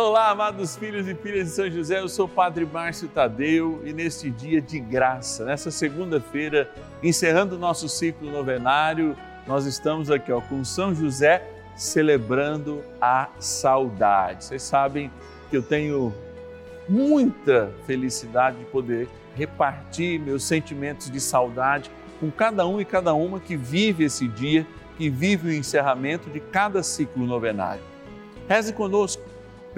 Olá, amados filhos e filhas de São José, eu sou o Padre Márcio Tadeu e neste dia de graça, nessa segunda-feira, encerrando o nosso ciclo novenário, nós estamos aqui ó, com São José celebrando a saudade. Vocês sabem que eu tenho muita felicidade de poder repartir meus sentimentos de saudade com cada um e cada uma que vive esse dia, que vive o encerramento de cada ciclo novenário. Reze conosco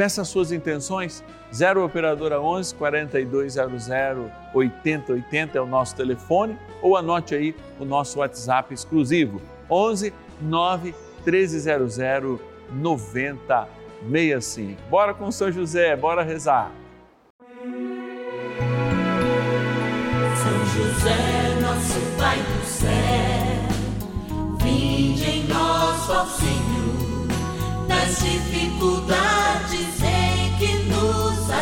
Peça suas intenções, 0 Operadora 11 4200 8080 é o nosso telefone ou anote aí o nosso WhatsApp exclusivo, 11 9 1300 9065. Bora com São José, bora rezar. São José, nosso Pai do céu, vinde em nós, ó Senhor, nas dificuldades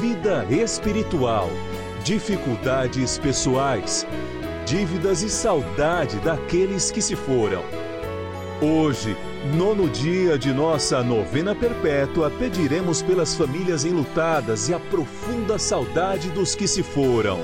vida espiritual, dificuldades pessoais, dívidas e saudade daqueles que se foram. Hoje, nono dia de nossa novena perpétua, pediremos pelas famílias enlutadas e a profunda saudade dos que se foram.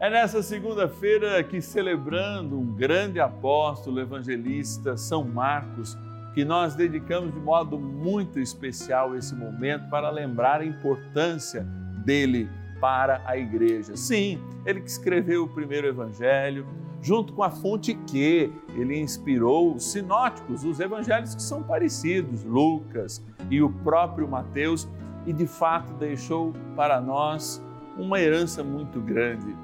É nessa segunda-feira que, celebrando um grande apóstolo evangelista, São Marcos, que nós dedicamos de modo muito especial esse momento para lembrar a importância dele para a igreja. Sim, ele que escreveu o primeiro evangelho, junto com a fonte que ele inspirou os sinóticos, os evangelhos que são parecidos, Lucas e o próprio Mateus, e de fato deixou para nós uma herança muito grande.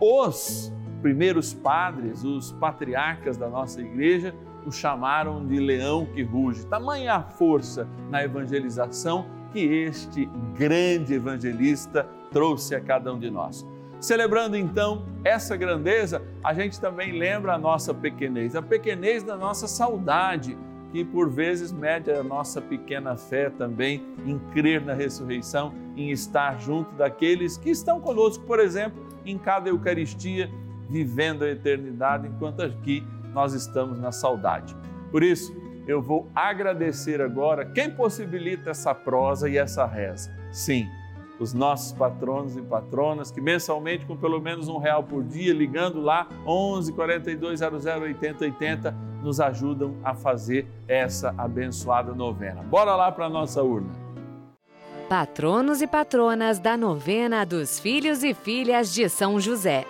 Os primeiros padres, os patriarcas da nossa igreja, o chamaram de leão que ruge. Tamanha a força na evangelização que este grande evangelista trouxe a cada um de nós. Celebrando então essa grandeza, a gente também lembra a nossa pequenez, a pequenez da nossa saudade, que por vezes mede a nossa pequena fé também em crer na ressurreição, em estar junto daqueles que estão conosco, por exemplo, em cada Eucaristia, vivendo a eternidade, enquanto aqui nós estamos na saudade. Por isso, eu vou agradecer agora quem possibilita essa prosa e essa reza. Sim, os nossos patronos e patronas que mensalmente com pelo menos um real por dia, ligando lá 11 42 00 80 80, nos ajudam a fazer essa abençoada novena. Bora lá para nossa urna. Patronos e patronas da novena dos filhos e filhas de São José.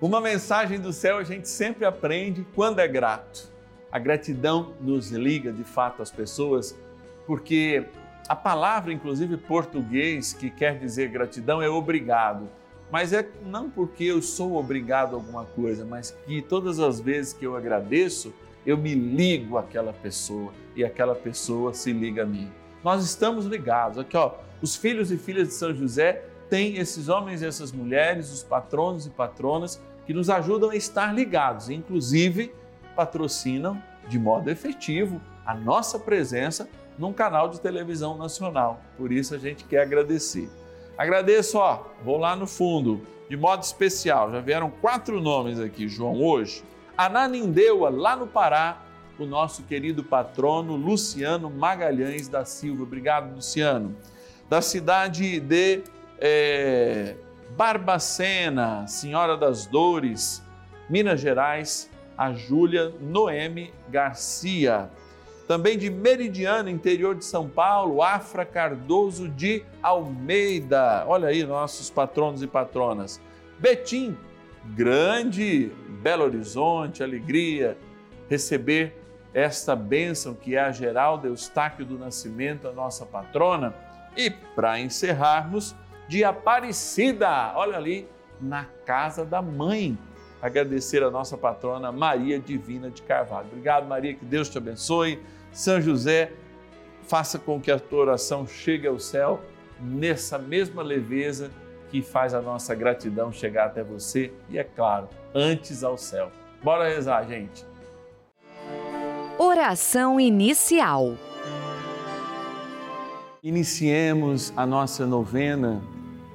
Uma mensagem do céu a gente sempre aprende quando é grato. A gratidão nos liga de fato às pessoas, porque a palavra, inclusive português, que quer dizer gratidão é obrigado. Mas é não porque eu sou obrigado a alguma coisa, mas que todas as vezes que eu agradeço, eu me ligo àquela pessoa e aquela pessoa se liga a mim. Nós estamos ligados. Aqui, ó, os filhos e filhas de São José têm esses homens e essas mulheres, os patronos e patronas que nos ajudam a estar ligados, inclusive patrocinam de modo efetivo a nossa presença num canal de televisão nacional. Por isso a gente quer agradecer. Agradeço, ó, vou lá no fundo, de modo especial, já vieram quatro nomes aqui, João, hoje. Ananindeua, lá no Pará, o nosso querido patrono Luciano Magalhães da Silva. Obrigado, Luciano. Da cidade de é, Barbacena, Senhora das Dores, Minas Gerais, a Júlia Noemi Garcia. Também de Meridiano, interior de São Paulo, Afra Cardoso de Almeida. Olha aí nossos patronos e patronas. Betim, grande Belo Horizonte, alegria receber esta bênção que é a Geralda Eustáquio do Nascimento, a nossa patrona. E para encerrarmos, de Aparecida, olha ali, na casa da mãe. Agradecer a nossa patrona Maria Divina de Carvalho. Obrigado, Maria, que Deus te abençoe. São José, faça com que a tua oração chegue ao céu nessa mesma leveza que faz a nossa gratidão chegar até você e, é claro, antes ao céu. Bora rezar, gente. Oração inicial. Iniciemos a nossa novena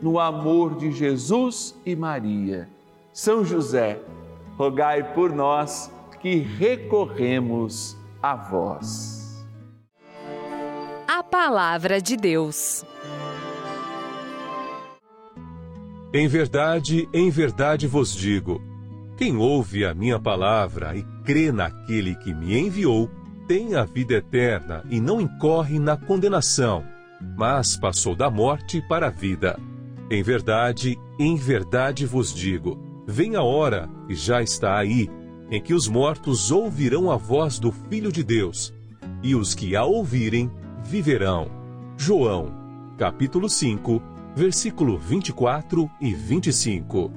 no amor de Jesus e Maria. São José, rogai por nós que recorremos a vós. A Palavra de Deus. Em verdade, em verdade vos digo: quem ouve a minha palavra e crê naquele que me enviou, tem a vida eterna e não incorre na condenação, mas passou da morte para a vida. Em verdade, em verdade vos digo: vem a hora, e já está aí em que os mortos ouvirão a voz do Filho de Deus, e os que a ouvirem viverão. João, capítulo 5, versículo 24 e 25.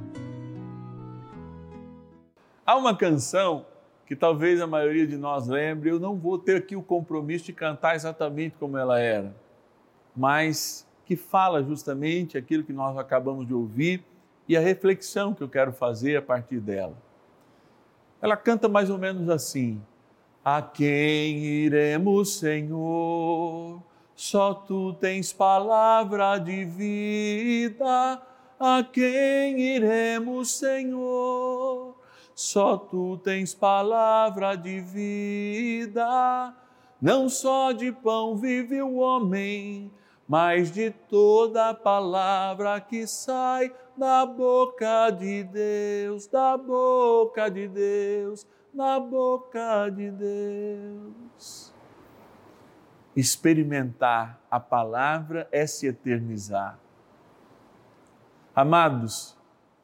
Há uma canção que talvez a maioria de nós lembre, eu não vou ter aqui o compromisso de cantar exatamente como ela era, mas que fala justamente aquilo que nós acabamos de ouvir e a reflexão que eu quero fazer a partir dela. Ela canta mais ou menos assim: A quem iremos, Senhor? Só tu tens palavra de vida. A quem iremos, Senhor? Só tu tens palavra de vida. Não só de pão vive o homem, mas de toda palavra que sai da boca de Deus, da boca de Deus, na boca de Deus. Experimentar a palavra é se eternizar. Amados,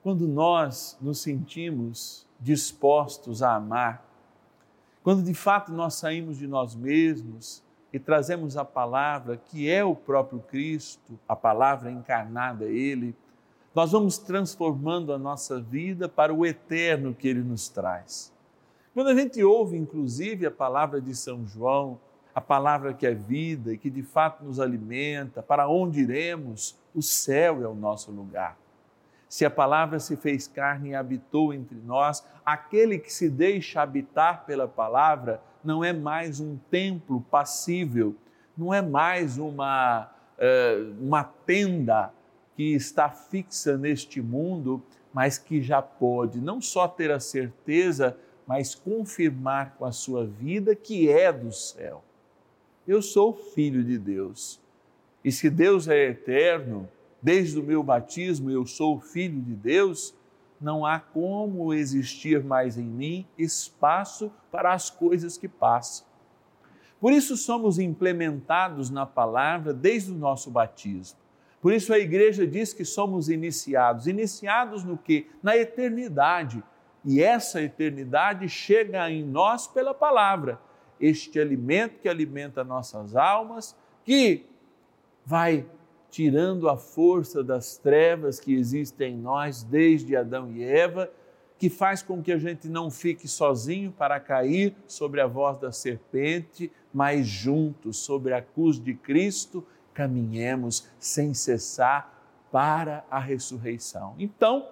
quando nós nos sentimos dispostos a amar, quando de fato nós saímos de nós mesmos e trazemos a palavra que é o próprio Cristo, a palavra encarnada, Ele, nós vamos transformando a nossa vida para o eterno que Ele nos traz. Quando a gente ouve, inclusive, a palavra de São João, a palavra que é vida e que de fato nos alimenta, para onde iremos, o céu é o nosso lugar. Se a palavra se fez carne e habitou entre nós, aquele que se deixa habitar pela palavra não é mais um templo passível, não é mais uma, uh, uma tenda que está fixa neste mundo, mas que já pode não só ter a certeza, mas confirmar com a sua vida que é do céu. Eu sou filho de Deus. E se Deus é eterno, desde o meu batismo eu sou filho de Deus, não há como existir mais em mim espaço para as coisas que passam. Por isso somos implementados na palavra desde o nosso batismo. Por isso a igreja diz que somos iniciados. Iniciados no que? Na eternidade. E essa eternidade chega em nós pela palavra. Este alimento que alimenta nossas almas, que vai tirando a força das trevas que existem em nós desde Adão e Eva, que faz com que a gente não fique sozinho para cair sobre a voz da serpente, mas juntos sobre a cruz de Cristo caminhemos sem cessar para a ressurreição. Então,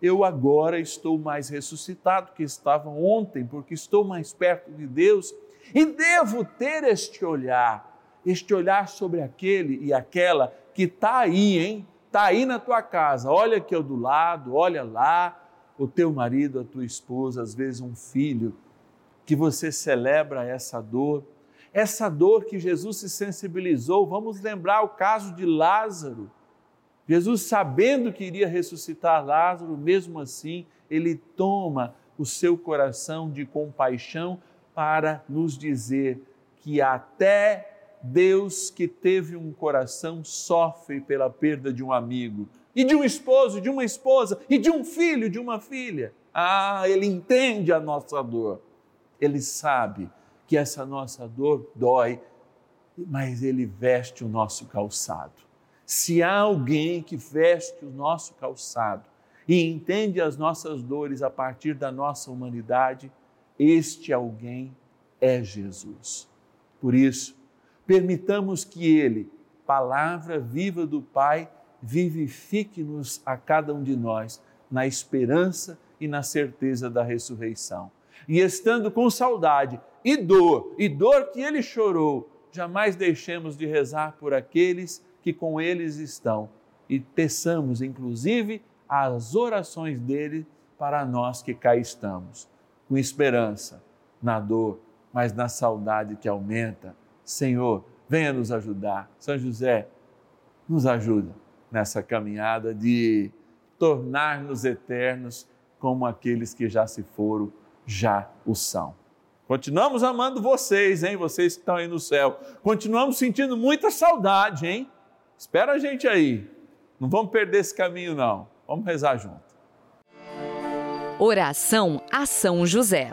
eu agora estou mais ressuscitado que estava ontem, porque estou mais perto de Deus e devo ter este olhar, este olhar sobre aquele e aquela que está aí, hein? Está aí na tua casa. Olha aqui do lado, olha lá, o teu marido, a tua esposa, às vezes um filho, que você celebra essa dor, essa dor que Jesus se sensibilizou. Vamos lembrar o caso de Lázaro. Jesus, sabendo que iria ressuscitar Lázaro, mesmo assim, ele toma o seu coração de compaixão para nos dizer que até Deus que teve um coração sofre pela perda de um amigo, e de um esposo, de uma esposa, e de um filho, de uma filha. Ah, ele entende a nossa dor. Ele sabe que essa nossa dor dói, mas ele veste o nosso calçado. Se há alguém que veste o nosso calçado e entende as nossas dores a partir da nossa humanidade, este alguém é Jesus. Por isso, permitamos que Ele, palavra viva do Pai, vivifique-nos a cada um de nós na esperança e na certeza da ressurreição. E estando com saudade e dor, e dor que ele chorou, jamais deixemos de rezar por aqueles que com eles estão e peçamos, inclusive, as orações dele para nós que cá estamos, com esperança na dor, mas na saudade que aumenta Senhor, venha nos ajudar. São José, nos ajuda nessa caminhada de tornar-nos eternos como aqueles que já se foram, já o são. Continuamos amando vocês, hein? Vocês que estão aí no céu. Continuamos sentindo muita saudade, hein? Espera a gente aí. Não vamos perder esse caminho, não. Vamos rezar junto. Oração a São José.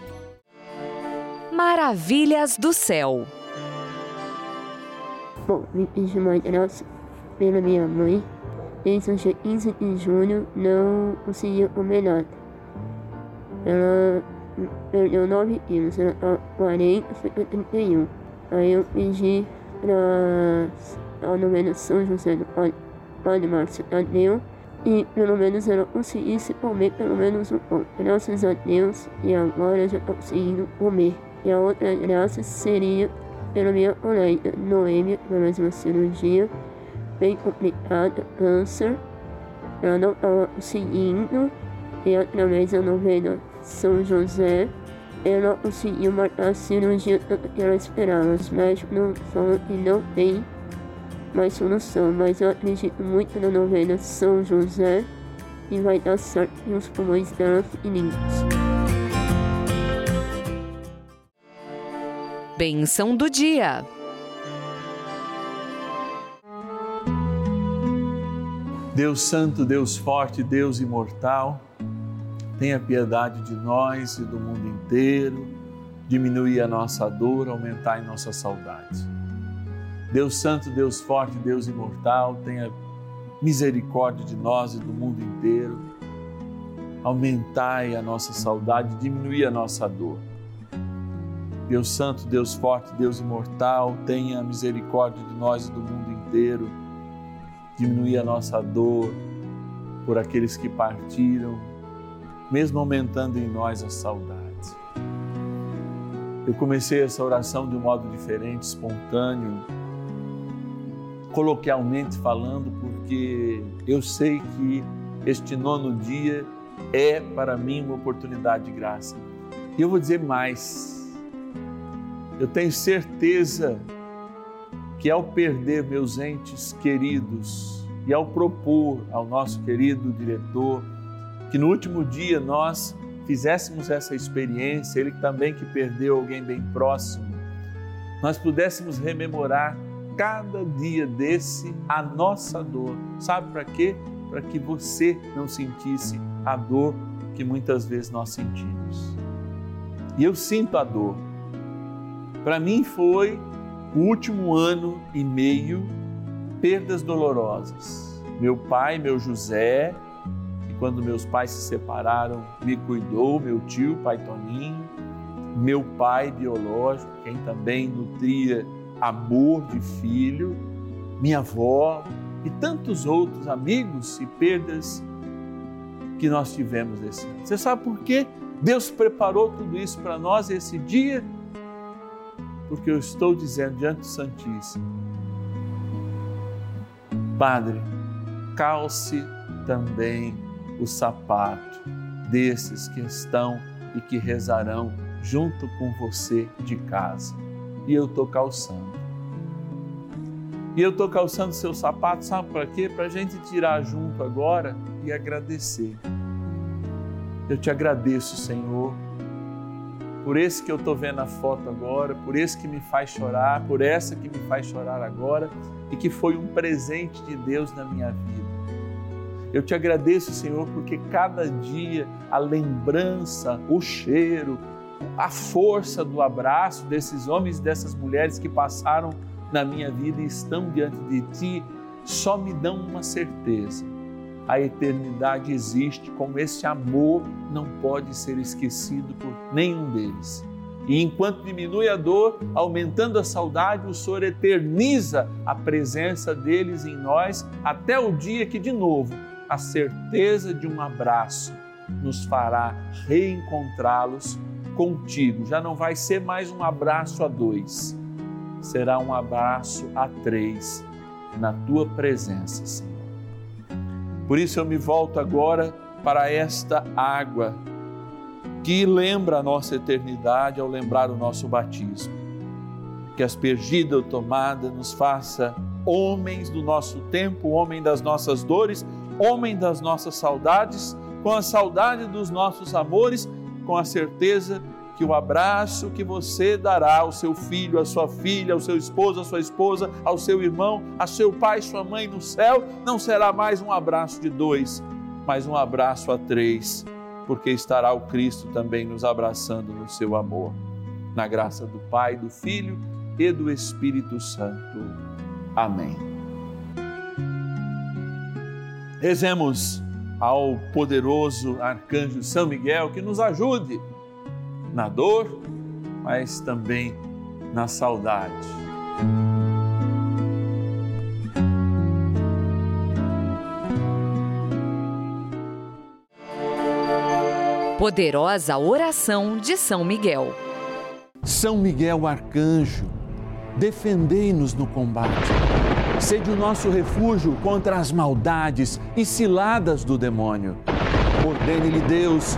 Maravilhas do céu. Bom, me pedi uma graça pela minha mãe. Desde o dia 15 de junho não conseguiu o melhor. Ela perdeu 9 quilos, ela tá 40, foi pra 31. Aí eu pedi pra ao menos São José do Padre Márcio Tadeu e pelo menos ela conseguisse comer pelo menos um pão. Graças a Deus e agora já está conseguindo comer. E a outra graça seria pela minha colega Noêmia, para mais uma cirurgia bem complicada, câncer. Ela não estava conseguindo, e através da novena São José, ela conseguiu marcar a cirurgia que ela esperava. Os médicos não falam que não tem mais solução, mas eu acredito muito na novena São José e vai dar certo e os pulmões dela fiquem Benção do dia. Deus Santo, Deus Forte, Deus Imortal, tenha piedade de nós e do mundo inteiro, diminuir a nossa dor, aumentar em nossa saudade. Deus Santo, Deus Forte, Deus Imortal, tenha misericórdia de nós e do mundo inteiro, aumentai a nossa saudade, diminuir a nossa dor. Deus Santo, Deus Forte, Deus Imortal, tenha misericórdia de nós e do mundo inteiro, diminuir a nossa dor por aqueles que partiram, mesmo aumentando em nós a saudade. Eu comecei essa oração de um modo diferente, espontâneo, coloquialmente falando, porque eu sei que este nono dia é para mim uma oportunidade de graça. E eu vou dizer mais. Eu tenho certeza que ao perder meus entes queridos e ao propor ao nosso querido diretor que no último dia nós fizéssemos essa experiência, ele também que perdeu alguém bem próximo, nós pudéssemos rememorar cada dia desse a nossa dor. Sabe para quê? Para que você não sentisse a dor que muitas vezes nós sentimos. E eu sinto a dor. Para mim foi o último ano e meio perdas dolorosas. Meu pai, meu José, que quando meus pais se separaram, me cuidou, meu tio, pai Toninho, meu pai biológico, quem também nutria amor de filho, minha avó e tantos outros amigos e perdas que nós tivemos esse ano. Você sabe por quê? Deus preparou tudo isso para nós esse dia porque eu estou dizendo diante do Santíssimo, Padre, calce também o sapato desses que estão e que rezarão junto com você de casa. E eu estou calçando. E eu estou calçando seu sapato, sabe para quê? Para a gente tirar junto agora e agradecer. Eu te agradeço, Senhor, por esse que eu estou vendo a foto agora, por esse que me faz chorar, por essa que me faz chorar agora e que foi um presente de Deus na minha vida. Eu te agradeço, Senhor, porque cada dia a lembrança, o cheiro, a força do abraço desses homens e dessas mulheres que passaram na minha vida e estão diante de Ti, só me dão uma certeza a eternidade existe, como esse amor não pode ser esquecido por nenhum deles. E enquanto diminui a dor, aumentando a saudade, o Senhor eterniza a presença deles em nós até o dia que, de novo, a certeza de um abraço nos fará reencontrá-los contigo. Já não vai ser mais um abraço a dois, será um abraço a três na tua presença, Senhor. Por isso eu me volto agora para esta água que lembra a nossa eternidade ao lembrar o nosso batismo. que aspergida ou tomada nos faça homens do nosso tempo, homem das nossas dores, homem das nossas saudades, com a saudade dos nossos amores, com a certeza que o abraço que você dará ao seu filho, à sua filha, ao seu esposo, à sua esposa, ao seu irmão, a seu pai, sua mãe no céu, não será mais um abraço de dois, mas um abraço a três, porque estará o Cristo também nos abraçando no seu amor. Na graça do Pai, do Filho e do Espírito Santo. Amém. Rezemos ao poderoso arcanjo São Miguel que nos ajude na dor, mas também na saudade. Poderosa oração de São Miguel. São Miguel arcanjo, defendei-nos no combate. Sede o nosso refúgio contra as maldades e ciladas do demônio. Ordene-lhe Deus,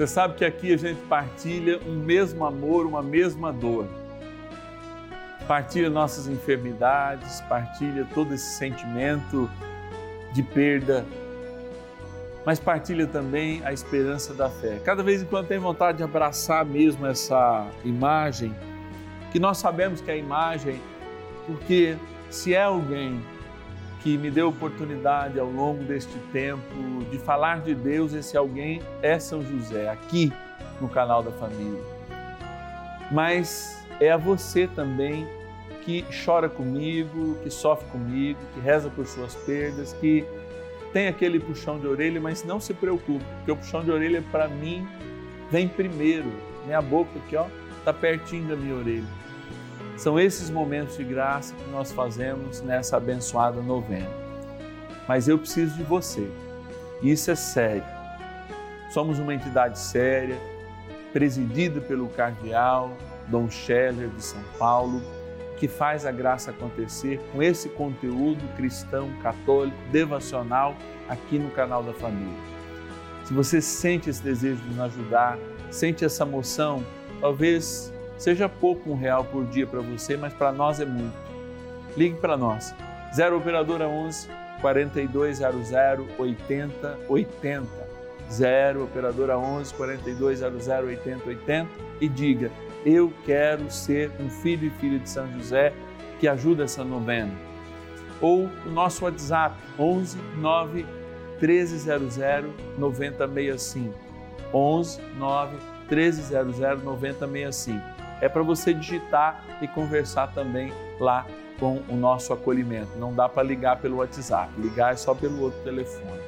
você sabe que aqui a gente partilha um mesmo amor, uma mesma dor. Partilha nossas enfermidades, partilha todo esse sentimento de perda, mas partilha também a esperança da fé. Cada vez em quando tem vontade de abraçar mesmo essa imagem, que nós sabemos que é a imagem, porque se é alguém que me deu oportunidade ao longo deste tempo de falar de Deus, esse alguém é São José, aqui no canal da família. Mas é a você também que chora comigo, que sofre comigo, que reza por suas perdas, que tem aquele puxão de orelha, mas não se preocupe, porque o puxão de orelha para mim vem primeiro. Minha boca aqui, ó, tá pertinho da minha orelha. São esses momentos de graça que nós fazemos nessa abençoada novena. Mas eu preciso de você. Isso é sério. Somos uma entidade séria, presidida pelo cardeal Dom Scheller de São Paulo, que faz a graça acontecer com esse conteúdo cristão, católico, devocional aqui no canal da família. Se você sente esse desejo de nos ajudar, sente essa moção, talvez Seja pouco um real por dia para você, mas para nós é muito. Ligue para nós. 0 Operadora 11 4200 8080. 0 Operadora 11 4200 8080 e diga: Eu quero ser um filho e filha de São José que ajuda essa novena. Ou o nosso WhatsApp 11 9 1300 9065. 11 9 1300 9065 é para você digitar e conversar também lá com o nosso acolhimento. Não dá para ligar pelo WhatsApp, ligar é só pelo outro telefone.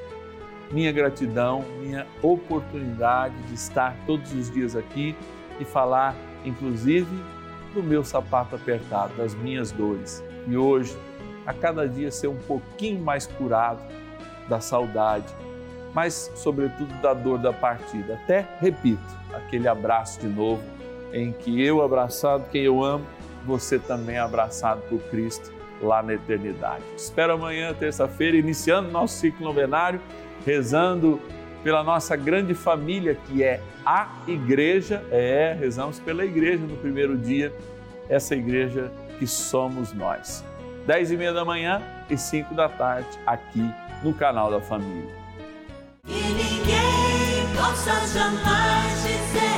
Minha gratidão, minha oportunidade de estar todos os dias aqui e falar, inclusive, do meu sapato apertado, das minhas dores. E hoje, a cada dia, ser um pouquinho mais curado da saudade, mas, sobretudo, da dor da partida. Até, repito, aquele abraço de novo em que eu abraçado quem eu amo, você também é abraçado por Cristo lá na eternidade. Espero amanhã, terça-feira, iniciando nosso ciclo novenário, rezando pela nossa grande família que é a igreja. É, rezamos pela igreja no primeiro dia, essa igreja que somos nós. Dez e meia da manhã e cinco da tarde, aqui no canal da família. E ninguém possa jamais dizer